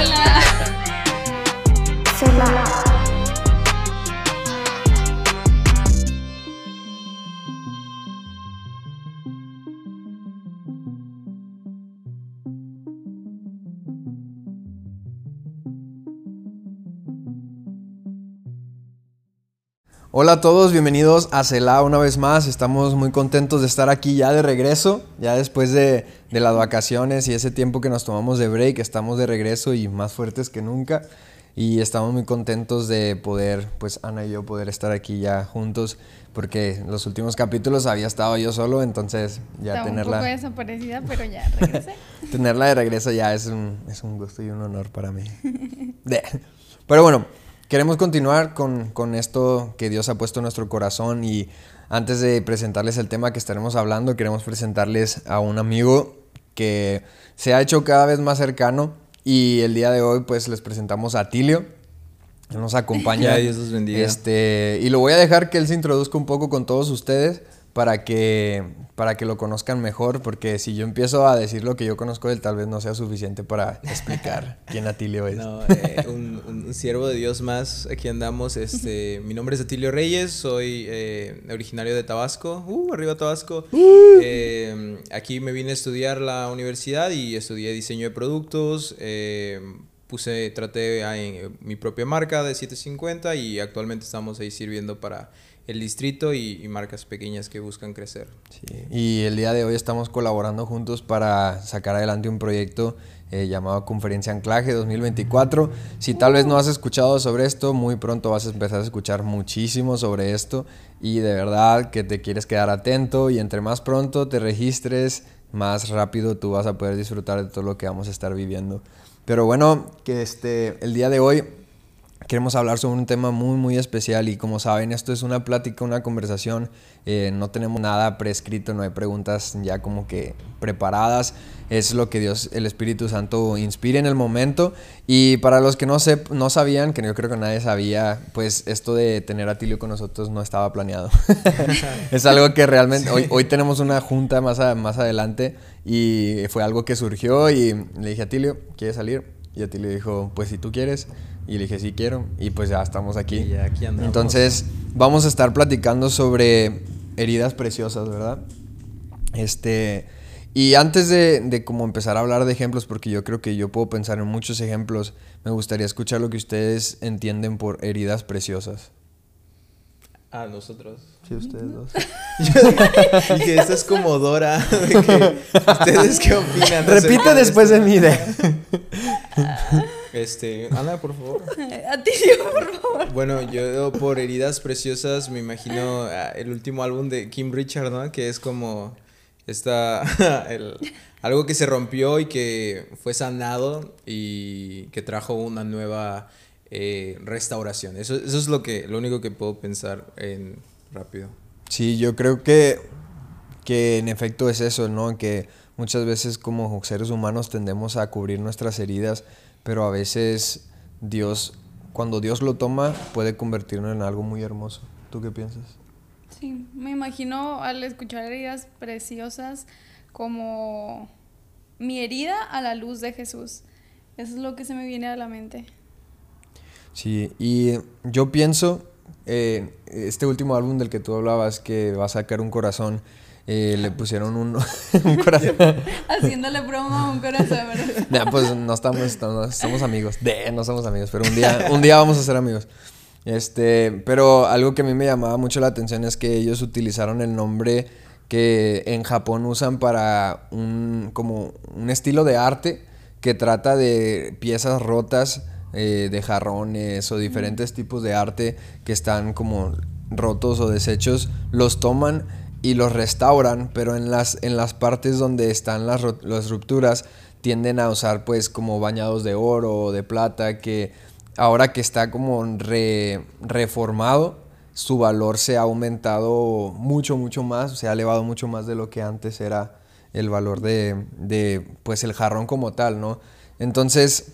Hola. Hola a todos, bienvenidos a Cela una vez más. Estamos muy contentos de estar aquí ya de regreso, ya después de, de, las vacaciones y ese tiempo que nos tomamos de break, estamos de regreso y más fuertes que nunca. Y estamos muy contentos de poder, pues Ana y yo, poder estar aquí ya juntos, porque en los últimos capítulos había estado yo solo, entonces ya Estaba tenerla... un poco desaparecida, pero ya regresé. tenerla de regreso ya es un, es un gusto y un honor para mí. Pero bueno, queremos continuar con, con esto que Dios ha puesto en nuestro corazón y antes de presentarles el tema que estaremos hablando, queremos presentarles a un amigo que se ha hecho cada vez más cercano y el día de hoy pues les presentamos a Tilio. Nos acompaña. Dios los bendiga. Este, y lo voy a dejar que él se introduzca un poco con todos ustedes para que, para que lo conozcan mejor, porque si yo empiezo a decir lo que yo conozco de él, tal vez no sea suficiente para explicar quién Atilio es. No, eh, un, siervo de Dios más, aquí andamos. Este, mi nombre es Atilio Reyes, soy eh, originario de Tabasco. Uh, arriba Tabasco. Eh, aquí me vine a estudiar la universidad y estudié diseño de productos. puse, traté en mi propia marca de 750 y actualmente estamos ahí sirviendo para el distrito y, marcas pequeñas que buscan crecer. Y el día de hoy estamos colaborando juntos para sacar adelante un proyecto eh, llamado Conferencia Anclaje 2024. Si tal vez no has escuchado sobre esto, muy pronto vas a empezar a escuchar muchísimo sobre esto y de verdad que te quieres quedar atento y entre más pronto te registres, más rápido tú vas a poder disfrutar de todo lo que vamos a estar viviendo. Pero bueno, que este, el día de hoy Queremos hablar sobre un tema muy, muy especial y como saben, esto es una plática, una conversación. eh, no tenemos nada prescrito, no hay preguntas ya como que preparadas. Es lo que Dios, el Espíritu Santo, inspira en el momento. Y para los que no, sep- no sabían, que yo creo que nadie sabía, pues esto de tener a Tilio con nosotros no estaba planeado. es algo que realmente, hoy, hoy tenemos una junta más, a- más adelante y fue algo que surgió y le dije a Tilio, ¿quieres salir? Y a Tilio dijo, pues si tú quieres. Y le dije, sí quiero. Y pues ya estamos aquí. Y ya aquí andamos. Entonces, vamos a estar platicando sobre heridas preciosas, ¿verdad? Este. Y antes de, de como empezar a hablar de ejemplos, porque yo creo que yo puedo pensar en muchos ejemplos, me gustaría escuchar lo que ustedes entienden por heridas preciosas. Ah, nosotros. Sí, ustedes dos. Yo dije, esto es como Dora. de que, ¿Ustedes qué opinan? Repite acerca de después de mí. De... Este, Ana, por favor. A ti, por favor. Bueno, yo por heridas preciosas me imagino ah, el último álbum de Kim Richard, ¿no? Que es como esta el- algo que se rompió y que fue sanado y que trajo una nueva eh, restauración. Eso, eso es lo que lo único que puedo pensar en rápido. Sí, yo creo que, que en efecto es eso, ¿no? Que muchas veces como seres humanos tendemos a cubrir nuestras heridas, pero a veces Dios, cuando Dios lo toma, puede convertirlo en algo muy hermoso. ¿Tú qué piensas? Sí, me imagino al escuchar heridas preciosas como mi herida a la luz de Jesús. Eso es lo que se me viene a la mente. Sí, y yo pienso, eh, este último álbum del que tú hablabas, que va a sacar un corazón, eh, le pusieron un, un corazón. Haciéndole promo a un corazón, pues no estamos, somos amigos. De, no somos amigos, pero un día, un día vamos a ser amigos. Este, pero algo que a mí me llamaba mucho la atención es que ellos utilizaron el nombre que en Japón usan para un, como un estilo de arte que trata de piezas rotas eh, de jarrones o diferentes tipos de arte que están como rotos o desechos, los toman y los restauran, pero en las, en las partes donde están las, rupturas tienden a usar pues como bañados de oro o de plata que ahora que está como re- reformado su valor se ha aumentado mucho mucho más se ha elevado mucho más de lo que antes era el valor de, de pues el jarrón como tal no entonces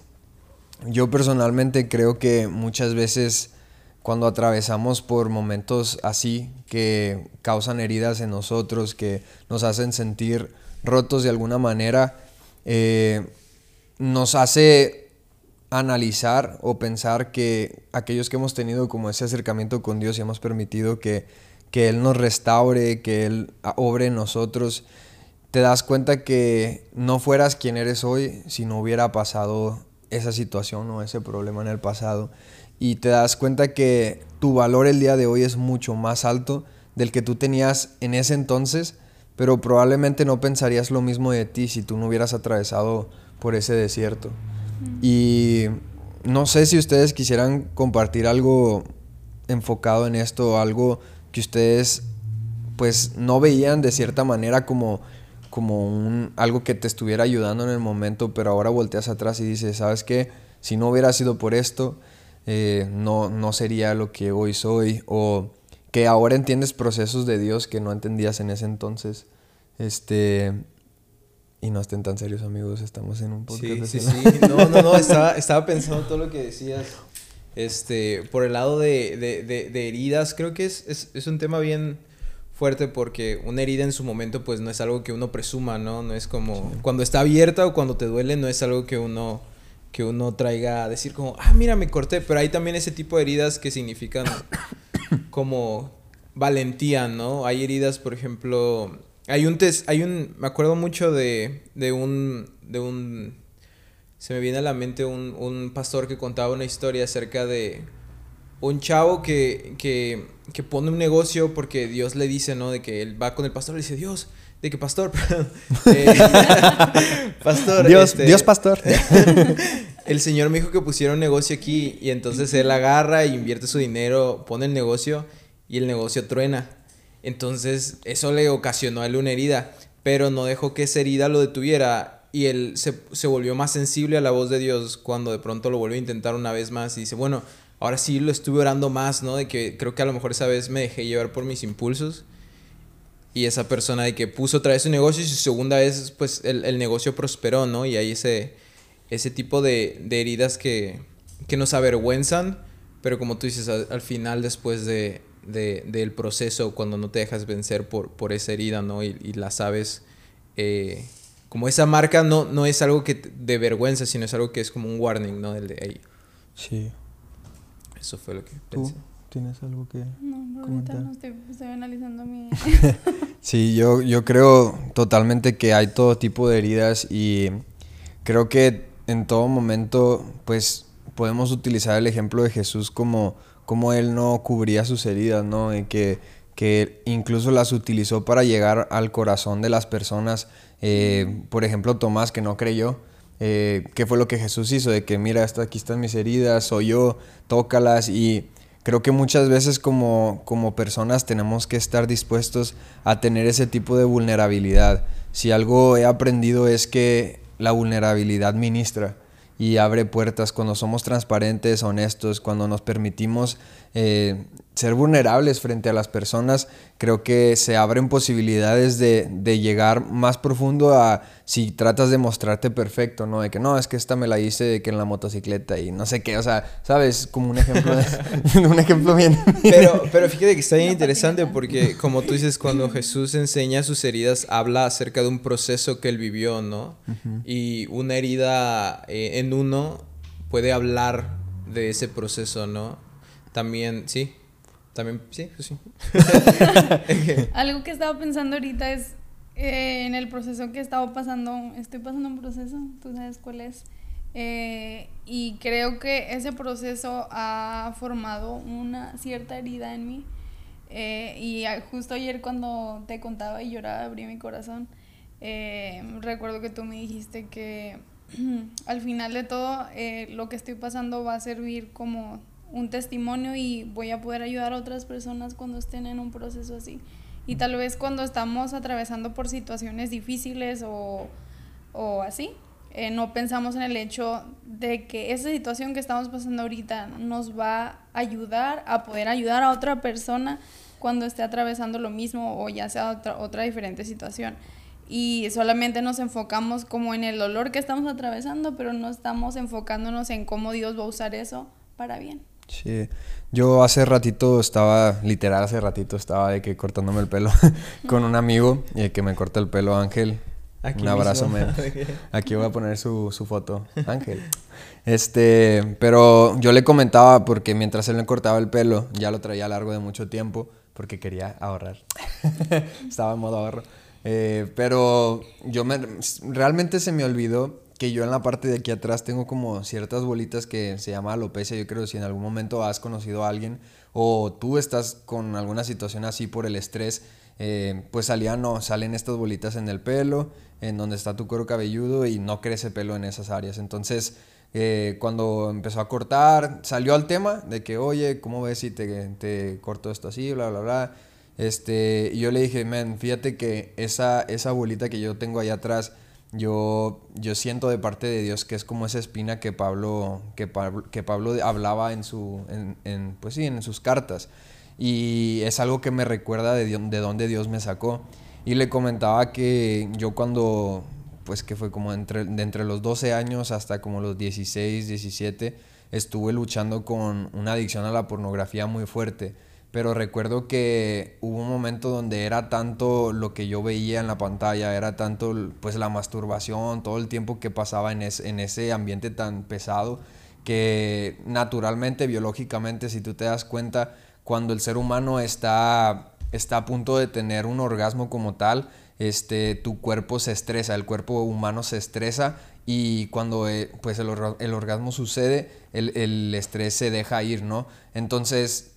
yo personalmente creo que muchas veces cuando atravesamos por momentos así que causan heridas en nosotros, que nos hacen sentir rotos de alguna manera, eh, nos hace analizar o pensar que aquellos que hemos tenido como ese acercamiento con Dios y hemos permitido que, que Él nos restaure, que Él obre en nosotros, te das cuenta que no fueras quien eres hoy si no hubiera pasado esa situación o ese problema en el pasado. Y te das cuenta que tu valor el día de hoy es mucho más alto del que tú tenías en ese entonces, pero probablemente no pensarías lo mismo de ti si tú no hubieras atravesado por ese desierto. Y no sé si ustedes quisieran compartir algo enfocado en esto, algo que ustedes pues no veían de cierta manera como, como un, algo que te estuviera ayudando en el momento, pero ahora volteas atrás y dices, ¿sabes qué? Si no hubiera sido por esto, eh, no, no sería lo que hoy soy, o que ahora entiendes procesos de Dios que no entendías en ese entonces. Este, y no estén tan serios, amigos. Estamos en un podcast. Sí, sí, sí. No, no, no. Estaba, estaba pensando todo lo que decías. Este, por el lado de, de, de, heridas, creo que es, es, es, un tema bien fuerte porque una herida en su momento, pues no es algo que uno presuma, ¿no? No es como cuando está abierta o cuando te duele, no es algo que uno que uno traiga a decir como, ah, mira, me corté. Pero hay también ese tipo de heridas que significan como valentía, ¿no? Hay heridas, por ejemplo, hay un test, hay un, me acuerdo mucho de, de un, de un, se me viene a la mente un, un pastor que contaba una historia acerca de un chavo que, que, que, pone un negocio porque Dios le dice, ¿no? De que él va con el pastor y le dice, Dios, de que pastor, eh, pastor. Dios, este, Dios pastor. el Señor me dijo que pusiera un negocio aquí y entonces él agarra e invierte su dinero, pone el negocio y el negocio truena. Entonces eso le ocasionó a él una herida, pero no dejó que esa herida lo detuviera y él se, volvió más sensible a la voz de Dios cuando de pronto lo volvió a intentar una vez más y dice, bueno, ahora sí lo estuve orando más, ¿no? De que creo que a lo mejor esa vez me dejé llevar por mis impulsos. Y esa persona de que puso otra vez su negocio y su segunda vez, pues el, negocio prosperó, ¿no? Y hay ese, ese tipo de, heridas que, que, nos avergüenzan, pero como tú dices, al final después de, de, del proceso cuando no te dejas vencer por, por esa herida, ¿no? Y, la sabes, eh, como esa marca no, no es algo que de vergüenza, sino es algo que es como un warning, ¿no? El de ahí. Sí. Eso fue lo que pensé. ¿Tienes algo que No, ahorita no estoy, estoy analizando mi... sí, yo, yo creo totalmente que hay todo tipo de heridas y creo que en todo momento, pues, podemos utilizar el ejemplo de Jesús como cómo él no cubría sus heridas, ¿no? Y que, que incluso las utilizó para llegar al corazón de las personas. Eh, por ejemplo, Tomás, que no creyó. Eh, ¿Qué fue lo que Jesús hizo? De que, mira, aquí están mis heridas, soy yo, tócalas. Y creo que muchas veces como, como personas tenemos que estar dispuestos a tener ese tipo de vulnerabilidad. Si algo he aprendido es que la vulnerabilidad ministra y abre puertas cuando somos transparentes, honestos, cuando nos permitimos eh, ser vulnerables frente a las personas, creo que se abren posibilidades de, de, llegar más profundo a si tratas de mostrarte perfecto, ¿no? De que no, es que esta me la hice de que en la motocicleta y no sé qué, o sea, ¿sabes? Como un ejemplo, de, un ejemplo bien. Pero, pero fíjate que está bien interesante porque, como tú dices, cuando Jesús enseña sus heridas, habla acerca de un proceso que él vivió, ¿no? Y una herida eh, en uno puede hablar de ese proceso, ¿no? También, sí, también, sí, pues sí. Algo que estaba pensando ahorita es eh, en el proceso que estaba pasando, estoy pasando un proceso, tú sabes cuál es. Eh, y creo que ese proceso ha formado una cierta herida en mí. Eh, y justo ayer cuando te contaba y lloraba, abrí mi corazón. recuerdo que tú me dijiste que al final de todo lo que estoy pasando va a servir como un testimonio y voy a poder ayudar a otras personas cuando estén en un proceso así. Y tal vez cuando estamos atravesando por situaciones difíciles o, o así, eh, no pensamos en el hecho de que esa situación que estamos pasando ahorita nos va a ayudar a poder ayudar a otra persona cuando esté atravesando lo mismo o ya sea otra, otra diferente situación. Y solamente nos enfocamos como en el dolor que estamos atravesando, pero no estamos enfocándonos en cómo Dios va a usar eso para bien. Sí, yo hace ratito estaba, literal hace ratito estaba de que cortándome el pelo con un amigo y que me corta el pelo Ángel un abrazo, men. Aquí voy a poner su, su foto. Ángel. Este, pero yo le comentaba porque mientras él me cortaba el pelo, ya lo traía largo de mucho tiempo porque quería ahorrar. Estaba en modo ahorro. Eh, pero yo me, realmente se me olvidó que yo en la parte de aquí atrás tengo como ciertas bolitas que se llama alopecia. Yo creo que si en algún momento has conocido a alguien o tú estás con alguna situación así por el estrés, eh, pues salían, no, salen estas bolitas en el pelo, en donde está tu cuero cabelludo y no crece pelo en esas áreas. Entonces, eh, cuando empezó a cortar, salió al tema de que, oye, ¿cómo ves si te, te corto esto así, bla, bla, bla? Este, y yo le dije, man, fíjate que esa, esa bolita que yo tengo ahí atrás, yo, yo siento de parte de Dios que es como esa espina que Pablo, que Pablo, que Pablo hablaba en, su, en, en, pues sí, en sus cartas. Y es algo que me recuerda de, de dónde Dios me sacó. Y le comentaba que yo cuando, pues que fue como entre, de entre los 12 años hasta como los 16, 17, estuve luchando con una adicción a la pornografía muy fuerte pero recuerdo que hubo un momento donde era tanto lo que yo veía en la pantalla, era tanto pues la masturbación, todo el tiempo que pasaba en, en ese ambiente tan pesado, que naturalmente, biológicamente, si tú te das cuenta, cuando el ser humano está, está a punto de tener un orgasmo como tal, este, tu cuerpo se estresa, el cuerpo humano se estresa y cuando eh, pues el, el, orgasmo sucede, el, el estrés se deja ir, ¿no? Entonces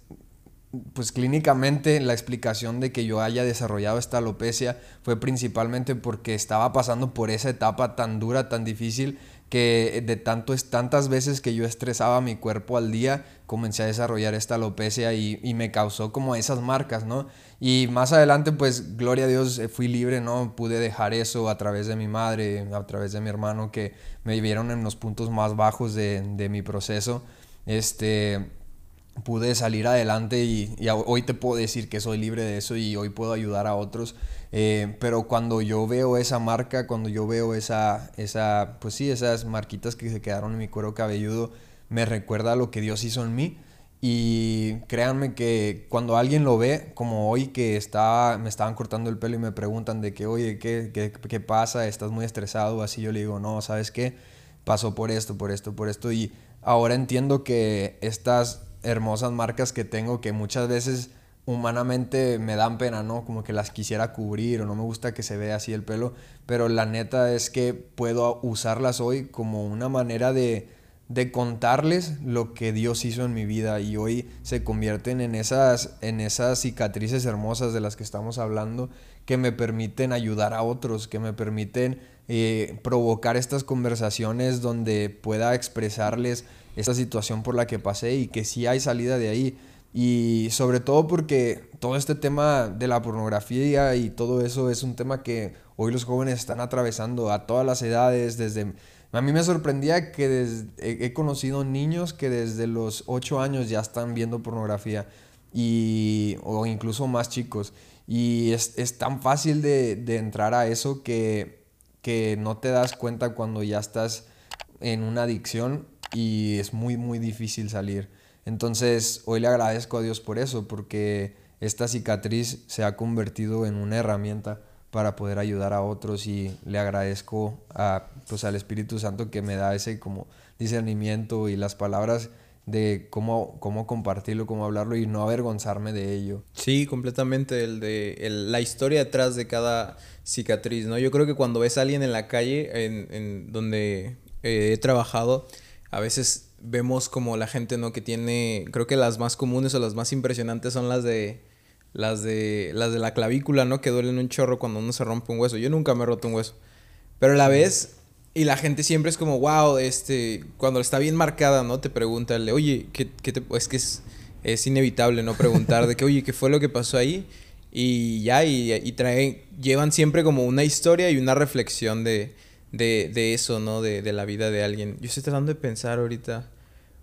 pues clínicamente la explicación de que yo haya desarrollado esta alopecia fue principalmente porque estaba pasando por esa etapa tan dura, tan difícil, que de tanto, tantas veces que yo estresaba mi cuerpo al día, comencé a desarrollar esta alopecia y, y, me causó como esas marcas, ¿no? Y más adelante, pues, gloria a Dios, eh, fui libre, ¿no? Pude dejar eso a través de mi madre, a través de mi hermano, que me vieron en los puntos más bajos de, de mi proceso. Este, pude salir adelante y, hoy te puedo decir que soy libre de eso y hoy puedo ayudar a otros. Eh, pero cuando yo veo esa marca, cuando yo veo esa, esa, pues sí, esas marquitas que se quedaron en mi cuero cabelludo, me recuerda lo que Dios hizo en mí. Y créanme que cuando alguien lo ve, como hoy que está, me estaban cortando el pelo y me preguntan de que, oye, ¿qué, qué, qué pasa? ¿Estás muy estresado? Así yo le digo, no, ¿sabes qué? Pasó por esto, por esto, por esto. Y ahora entiendo que estas hermosas marcas que tengo que muchas veces humanamente me dan pena, ¿no? Como que las quisiera cubrir o no me gusta que se vea así el pelo, pero la neta es que puedo usarlas hoy como una manera de, de contarles lo que Dios hizo en mi vida y hoy se convierten en esas, en esas cicatrices hermosas de las que estamos hablando que me permiten ayudar a otros, que me permiten eh, provocar estas conversaciones donde pueda expresarles esta situación por la que pasé y que sí hay salida de ahí. Y sobre todo porque todo este tema de la pornografía y todo eso es un tema que hoy los jóvenes están atravesando a todas las edades, desde... A mí me sorprendía que he conocido niños que desde los 8 años ya están viendo pornografía y, o incluso más chicos. Y es, es tan fácil de, de, entrar a eso que, que no te das cuenta cuando ya estás en una adicción y es muy, muy difícil salir. Entonces, hoy le agradezco a Dios por eso, porque esta cicatriz se ha convertido en una herramienta para poder ayudar a otros y le agradezco a, pues, al Espíritu Santo que me da ese como discernimiento y las palabras de cómo, cómo compartirlo, cómo hablarlo y no avergonzarme de ello. Sí, completamente, el de la historia detrás de cada cicatriz, ¿no? Yo creo que cuando ves a alguien en la calle, en, en donde eh, he trabajado, a veces vemos como la gente, ¿no? Que tiene, creo que las más comunes o las más impresionantes son las de, las de, las de la clavícula, ¿no? Que duelen un chorro cuando uno se rompe un hueso. Yo nunca me he roto un hueso. Pero a la vez, y la gente siempre es como, wow, este, cuando está bien marcada, ¿no? Te pregunta, oye, ¿qué, qué te, es que es, es inevitable, ¿no? Preguntar de que, oye, ¿qué fue lo que pasó ahí? Y ya, y, y traen, llevan siempre como una historia y una reflexión de, de, de eso, ¿no? De, de, la vida de alguien. Yo estoy tratando de pensar ahorita,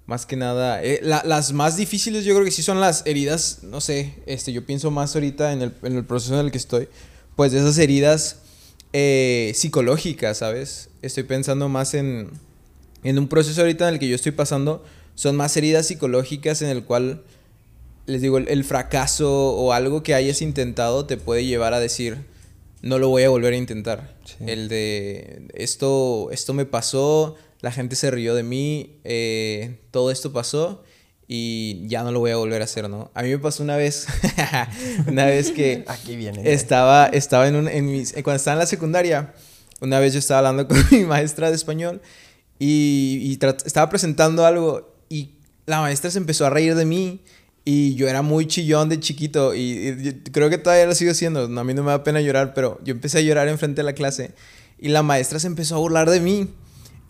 más que nada, eh, las más difíciles yo creo que sí son las heridas, no sé, este, yo pienso más ahorita en el, en el proceso en el que estoy, pues de esas heridas eh, psicológicas, ¿sabes? Estoy pensando más en, en un proceso ahorita en el que yo estoy pasando, son más heridas psicológicas en el cual, les digo, el, el fracaso o algo que hayas intentado te puede llevar a decir, no lo voy a volver a intentar. El de esto, esto me pasó, la gente se rió de mí, eh, todo esto pasó y ya no lo voy a volver a hacer, ¿no? A mí me pasó una vez, una vez que Aquí viene. estaba, estaba en un, en mis, cuando estaba en la secundaria, una vez yo estaba hablando con mi maestra de español y, y estaba presentando algo y la maestra se empezó a reír de mí y yo era muy chillón de chiquito y, creo que todavía lo sigo siendo. A mí no me da pena llorar, pero yo empecé a llorar enfrente de la clase y la maestra se empezó a burlar de mí.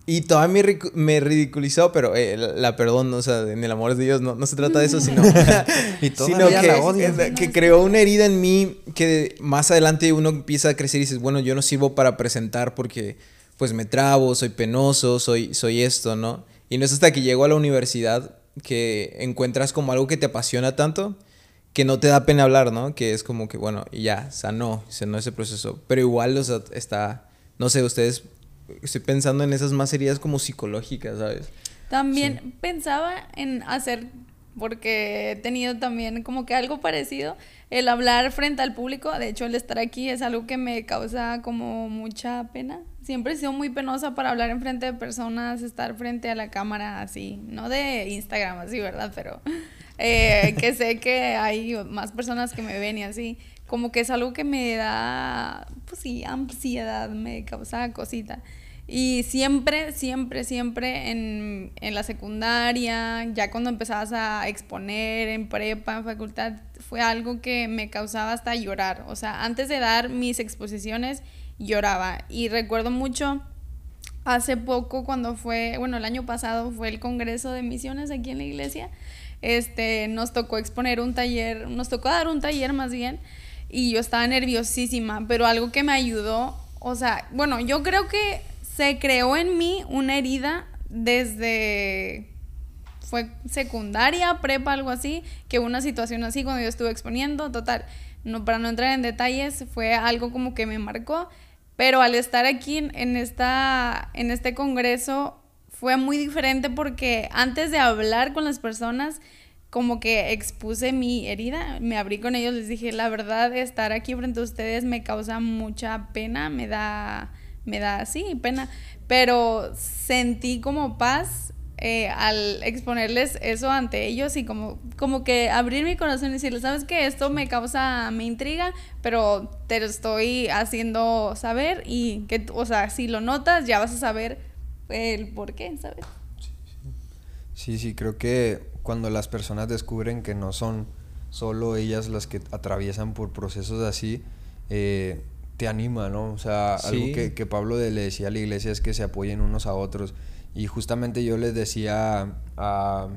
Y todavía me, me ridiculizó, pero eh, la, perdón, o sea, en el amor de Dios no, no se trata de eso, sino, sino que, que creó una herida en mí que más adelante uno empieza a crecer y dices, bueno, yo no sirvo para presentar porque pues me trabo, soy penoso, soy, soy esto, ¿no? Y no es hasta que llego a la universidad que encuentras como algo que te apasiona tanto que no te da pena hablar, ¿no? Que es como que, bueno, y ya, sanó, sanó ese proceso. Pero igual, o sea, está, no sé, ustedes, estoy pensando en esas más heridas como psicológicas, ¿sabes? También pensaba en hacer, porque he tenido también como que algo parecido, el hablar frente al público, de hecho el estar aquí es algo que me causa como mucha pena, siempre he sido muy penosa para hablar en frente de personas, estar frente a la cámara así, no de Instagram así, ¿verdad? Pero eh, que sé que hay más personas que me ven y así, como que es algo que me da, pues sí, ansiedad, me causa cosita. Y siempre, siempre, siempre en, en, la secundaria, ya cuando empezabas a exponer en prepa, en facultad, fue algo que me causaba hasta llorar. O sea, antes de dar mis exposiciones, lloraba. Y recuerdo mucho hace poco cuando fue, bueno, el año pasado fue el Congreso de Misiones aquí en la iglesia. Este, nos tocó exponer un taller, nos tocó dar un taller más bien, y yo estaba nerviosísima, pero algo que me ayudó, o sea, bueno, yo creo que se creó en mí una herida desde fue secundaria, prepa, algo así, que una situación así cuando yo estuve exponiendo, total, no para no entrar en detalles, fue algo como que me marcó pero al estar aquí en, esta, en este congreso fue muy diferente porque antes de hablar con las personas, como que expuse mi herida, me abrí con ellos, les dije, la verdad, estar aquí frente a ustedes me causa mucha pena, me da, me da, sí, pena, pero sentí como paz eh, al exponerles eso ante ellos y como, como que abrir mi corazón y decirles, sabes que esto me causa, me intriga, pero te lo estoy haciendo saber y que, o sea, si lo notas ya vas a saber el por qué, ¿sabes? Sí, sí, creo que cuando las personas descubren que no son solo ellas las que atraviesan por procesos así, eh, te anima, ¿no? O sea, algo que, que Pablo le decía a la iglesia es que se apoyen unos a otros y justamente yo les decía a,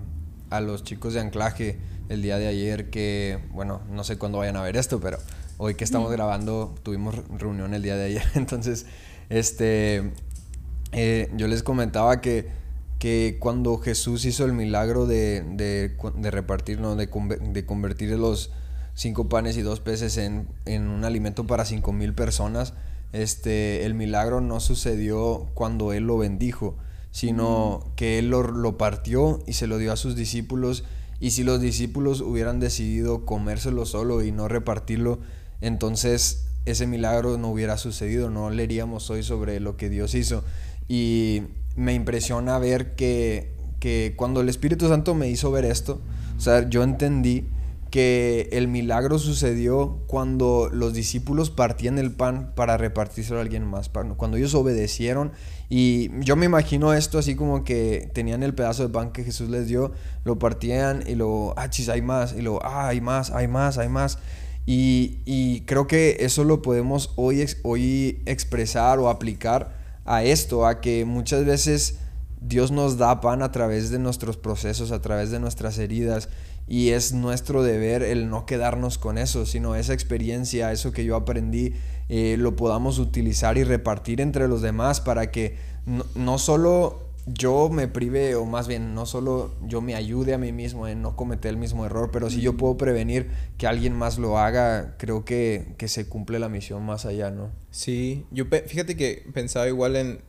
a los chicos de anclaje el día de ayer que, bueno, no sé cuándo vayan a ver esto, pero hoy que estamos grabando tuvimos reunión el día de ayer. Entonces, este, eh, yo les comentaba que, que cuando Jesús hizo el milagro de, de, de repartir, ¿no? de, de convertir los cinco panes y dos peces en, en un alimento para cinco mil personas, este, el milagro no sucedió cuando Él lo bendijo, sino que él lo, partió y se lo dio a sus discípulos. Y si los discípulos hubieran decidido comérselo solo y no repartirlo, entonces ese milagro no hubiera sucedido, no leeríamos hoy sobre lo que Dios hizo. Y me impresiona ver que, que cuando el Espíritu Santo me hizo ver esto, o sea, yo entendí que el milagro sucedió cuando los discípulos partían el pan para repartírselo a alguien más, cuando ellos obedecieron y yo me imagino esto así como que tenían el pedazo de pan que Jesús les dio, lo partían y lo, ah, chis, hay más, y lo, ah, hay más, hay más, hay más. Y, y creo que eso lo podemos hoy, hoy expresar o aplicar a esto, a que muchas veces Dios nos da pan a través de nuestros procesos, a través de nuestras heridas y es nuestro deber el no quedarnos con eso, sino esa experiencia, eso que yo aprendí, eh, lo podamos utilizar y repartir entre los demás para que no, solo yo me prive, o más bien, no solo yo me ayude a mí mismo en no cometer el mismo error, pero si yo puedo prevenir que alguien más lo haga, creo que, se cumple la misión más allá, ¿no? Sí, yo fíjate que pensaba igual en,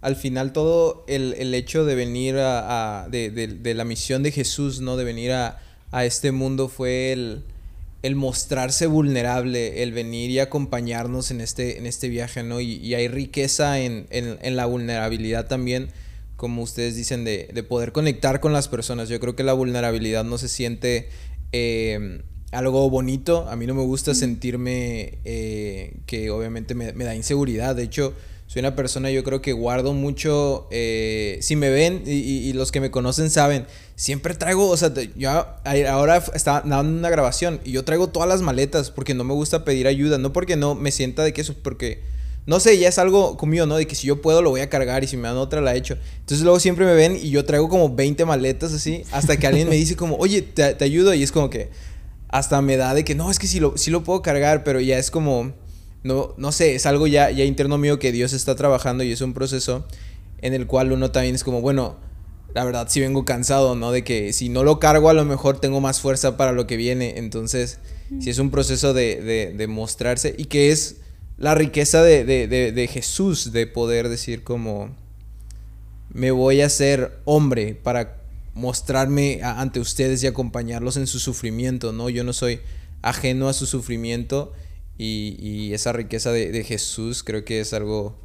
al final todo el, hecho de venir a, de, de, la misión de Jesús, ¿no? De venir a, a este mundo fue el, el mostrarse vulnerable, el venir y acompañarnos en este, en este viaje, ¿no? Y, hay riqueza en, en, la vulnerabilidad también, como ustedes dicen, de, de, poder conectar con las personas. Yo creo que la vulnerabilidad no se siente eh, algo bonito. A mí no me gusta sentirme eh, que obviamente me, me da inseguridad. De hecho, soy una persona, yo creo que guardo mucho. Eh, si me ven y, los que me conocen saben, siempre traigo, o sea, yo ahora estaba dando una grabación y yo traigo todas las maletas porque no me gusta pedir ayuda, no porque no me sienta de que eso, porque no sé, ya es algo conmigo, ¿no? De que si yo puedo lo voy a cargar y si me dan otra la he hecho. Entonces luego siempre me ven y yo traigo como 20 maletas así, hasta que alguien me dice como, oye, te, te ayudo y es como que hasta me da de que no, es que sí lo, sí lo puedo cargar, pero ya es como no, no sé, es algo ya, ya interno mío que Dios está trabajando y es un proceso en el cual uno también es como, bueno, la verdad sí vengo cansado, ¿no? De que si no lo cargo a lo mejor tengo más fuerza para lo que viene. Entonces, si es un proceso de, de, mostrarse y que es la riqueza de, de, Jesús, de poder decir como, me voy a hacer hombre para mostrarme ante ustedes y acompañarlos en su sufrimiento, ¿no? Yo no soy ajeno a su sufrimiento y, esa riqueza de, Jesús creo que es algo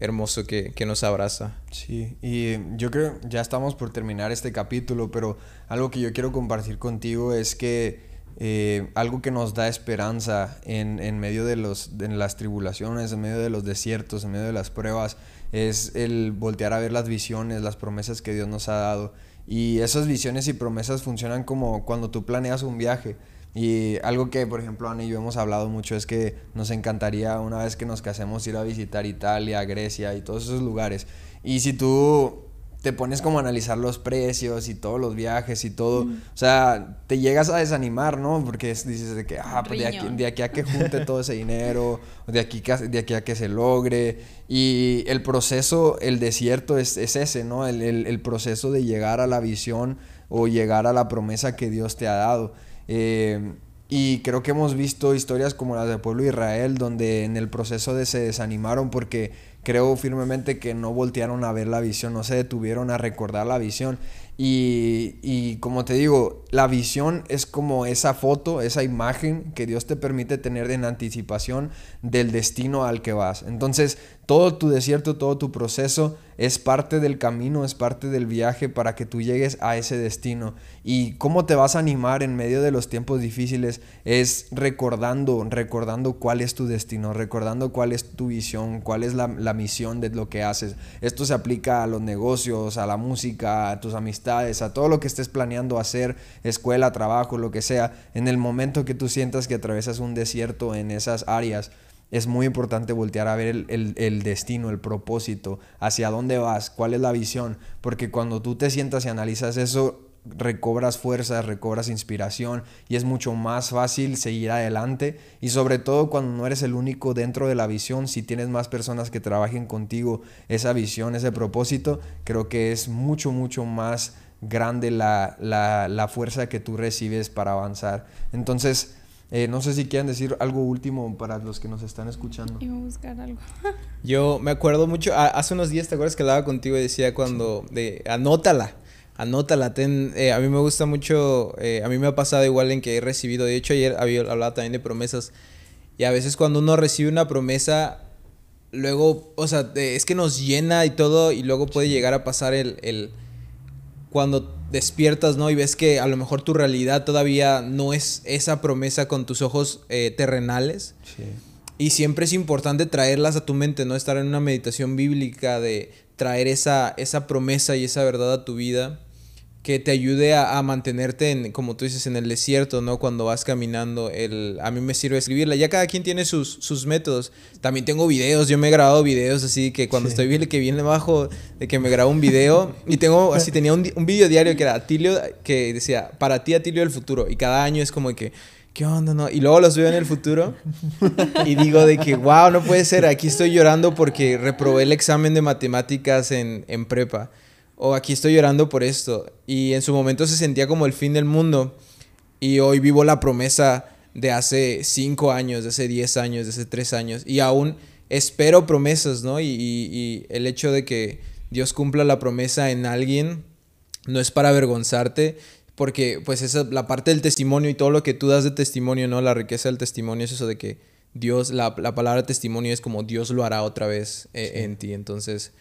hermoso que, nos abraza. Sí, y yo creo, ya estamos por terminar este capítulo, pero algo que yo quiero compartir contigo es que eh, algo que nos da esperanza en, medio de, los, de las tribulaciones, en medio de los desiertos, en medio de las pruebas, es el voltear a ver las visiones, las promesas que Dios nos ha dado. Y esas visiones y promesas funcionan como cuando tú planeas un viaje. Y algo que, por ejemplo, Ana y yo hemos hablado mucho es que nos encantaría una vez que nos casemos ir a visitar Italia, Grecia y todos esos lugares. Y si tú te pones como a analizar los precios y todos los viajes y todo, o sea, te llegas a desanimar, ¿no? Porque dices de que, ah, pues de aquí, de aquí, a que junte todo ese dinero, de aquí, de aquí a que se logre. Y el proceso, el desierto es, es ese, ¿no? El, el, el proceso de llegar a la visión o llegar a la promesa que Dios te ha dado. Eh, y creo que hemos visto historias como las del pueblo de Israel, donde en el proceso de se desanimaron porque creo firmemente que no voltearon a ver la visión, no se detuvieron a recordar la visión. Y, y, como te digo, la visión es como esa foto, esa imagen que Dios te permite tener en anticipación del destino al que vas. Entonces, todo tu desierto, todo tu proceso es parte del camino, es parte del viaje para que tú llegues a ese destino. Y cómo te vas a animar en medio de los tiempos difíciles es recordando, recordando cuál es tu destino, recordando cuál es tu visión, cuál es la, la misión de lo que haces. Esto se aplica a los negocios, a la música, a tus amistades, a todo lo que estés planeando hacer, escuela, trabajo, lo que sea. En el momento que tú sientas que atravesas un desierto en esas áreas, es muy importante voltear a ver el, destino, el propósito, hacia dónde vas, cuál es la visión, porque cuando tú te sientas y analizas eso, recobras fuerza, recobras inspiración y es mucho más fácil seguir adelante y sobre todo cuando no eres el único dentro de la visión, si tienes más personas que trabajen contigo esa visión, ese propósito, creo que es mucho, mucho más grande la, la, la fuerza que tú recibes para avanzar. Entonces, eh, no sé si quieren decir algo último para los que nos están escuchando. Iba a buscar algo. Yo me acuerdo mucho, hace unos días, ¿te acuerdas que hablaba contigo y decía cuando, de, anótala, anótala, ten, eh, a mí me gusta mucho, eh, a mí me ha pasado igual en que he recibido, de hecho ayer había hablado también de promesas, y a veces cuando uno recibe una promesa, luego, o sea, es que nos llena y todo, y luego puede llegar a pasar el, el cuando despiertas, ¿no? Y ves que a lo mejor tu realidad todavía no es esa promesa con tus ojos eh, terrenales. Sí. Y siempre es importante traerlas a tu mente, ¿no? Estar en una meditación bíblica de traer esa, esa promesa y esa verdad a tu vida que te ayude a, mantenerte, en, como tú dices, en el desierto, ¿no? Cuando vas caminando, el, a mí me sirve escribirla. Ya cada quien tiene sus, sus métodos. También tengo videos, yo me he grabado videos así que cuando estoy bien, que viene abajo de que me grabo un video y tengo, así tenía un, un video diario que era Atilio, que decía, para ti Atilio del futuro. Y cada año es como que, ¿qué onda? No? Y luego los veo en el futuro y digo de que, wow, no puede ser, aquí estoy llorando porque reprobé el examen de matemáticas en, en prepa o aquí estoy llorando por esto. Y en su momento se sentía como el fin del mundo. Y hoy vivo la promesa de hace cinco años, de hace 10 años, de hace tres años. Y aún espero promesas, ¿no? Y, y, el hecho de que Dios cumpla la promesa en alguien no es para avergonzarte, porque pues esa la parte del testimonio y todo lo que tú das de testimonio, ¿no? La riqueza del testimonio es eso de que Dios, la, la palabra testimonio es como Dios lo hará otra vez eh, en ti. Entonces,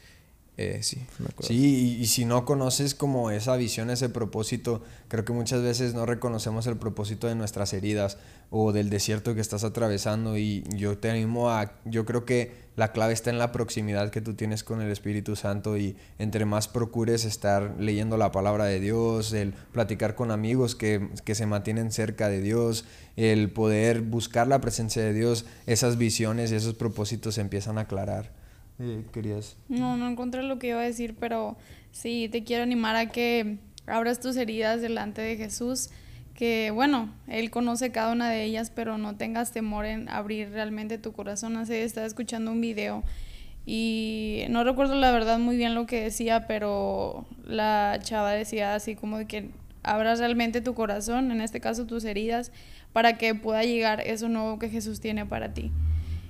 eh, sí. Sí, y, y, si no conoces como esa visión, ese propósito, creo que muchas veces no reconocemos el propósito de nuestras heridas o del desierto que estás atravesando y yo te animo a, yo creo que la clave está en la proximidad que tú tienes con el Espíritu Santo y entre más procures estar leyendo la palabra de Dios, el platicar con amigos que, que se mantienen cerca de Dios, el poder buscar la presencia de Dios, esas visiones y esos propósitos se empiezan a aclarar. Eh, ¿Querías? No, no encontré lo que iba a decir, pero sí, te quiero animar a que abras tus heridas delante de Jesús, que bueno, Él conoce cada una de ellas, pero no tengas temor en abrir realmente tu corazón. Hace, estaba escuchando un video y no recuerdo la verdad muy bien lo que decía, pero la chava decía así como de que abras realmente tu corazón, en este caso tus heridas, para que pueda llegar eso nuevo que Jesús tiene para ti.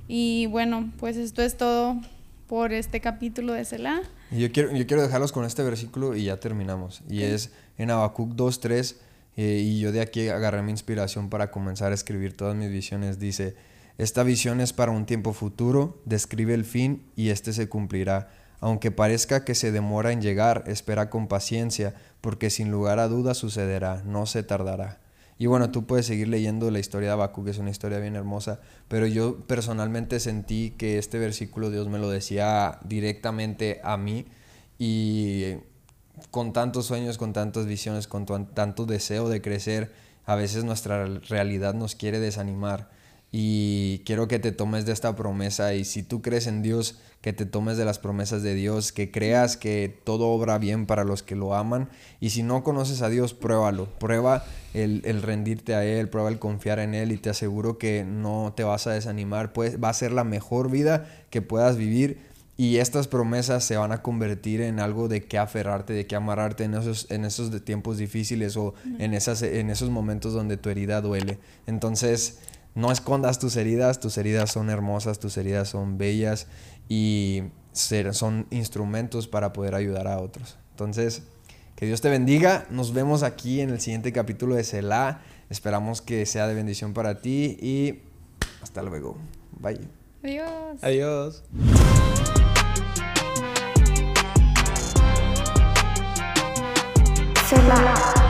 Y bueno, pues esto es todo por este capítulo de Selah. Yo quiero, yo quiero dejarlos con este versículo y ya terminamos. Y es en Habacuc 2.3 eh, y yo de aquí agarré mi inspiración para comenzar a escribir todas mis visiones. Dice, esta visión es para un tiempo futuro, describe el fin y este se cumplirá. Aunque parezca que se demora en llegar, espera con paciencia, porque sin lugar a dudas sucederá, no se tardará. Y bueno, tú puedes seguir leyendo la historia de Habacuc, que es una historia bien hermosa, pero yo personalmente sentí que este versículo Dios me lo decía directamente a mí y con tantos sueños, con tantas visiones, con tanto deseo de crecer, a veces nuestra realidad nos quiere desanimar y quiero que te tomes de esta promesa. Y si tú crees en Dios, que te tomes de las promesas de Dios, que creas que todo obra bien para los que lo aman. Y si no conoces a Dios, pruébalo, prueba el, el rendirte a Él, prueba el confiar en Él y te aseguro que no te vas a desanimar, pues va a ser la mejor vida que puedas vivir y estas promesas se van a convertir en algo de que aferrarte, de que amarrarte en esos, en esos tiempos difíciles o en, esas, en esos momentos donde tu herida duele. Entonces, no escondas tus heridas, tus heridas son hermosas, tus heridas son bellas y son instrumentos para poder ayudar a otros. Entonces, que Dios te bendiga. Nos vemos aquí en el siguiente capítulo de Selah. Esperamos que sea de bendición para ti y hasta luego. Bye. Adiós. Adiós. Selah.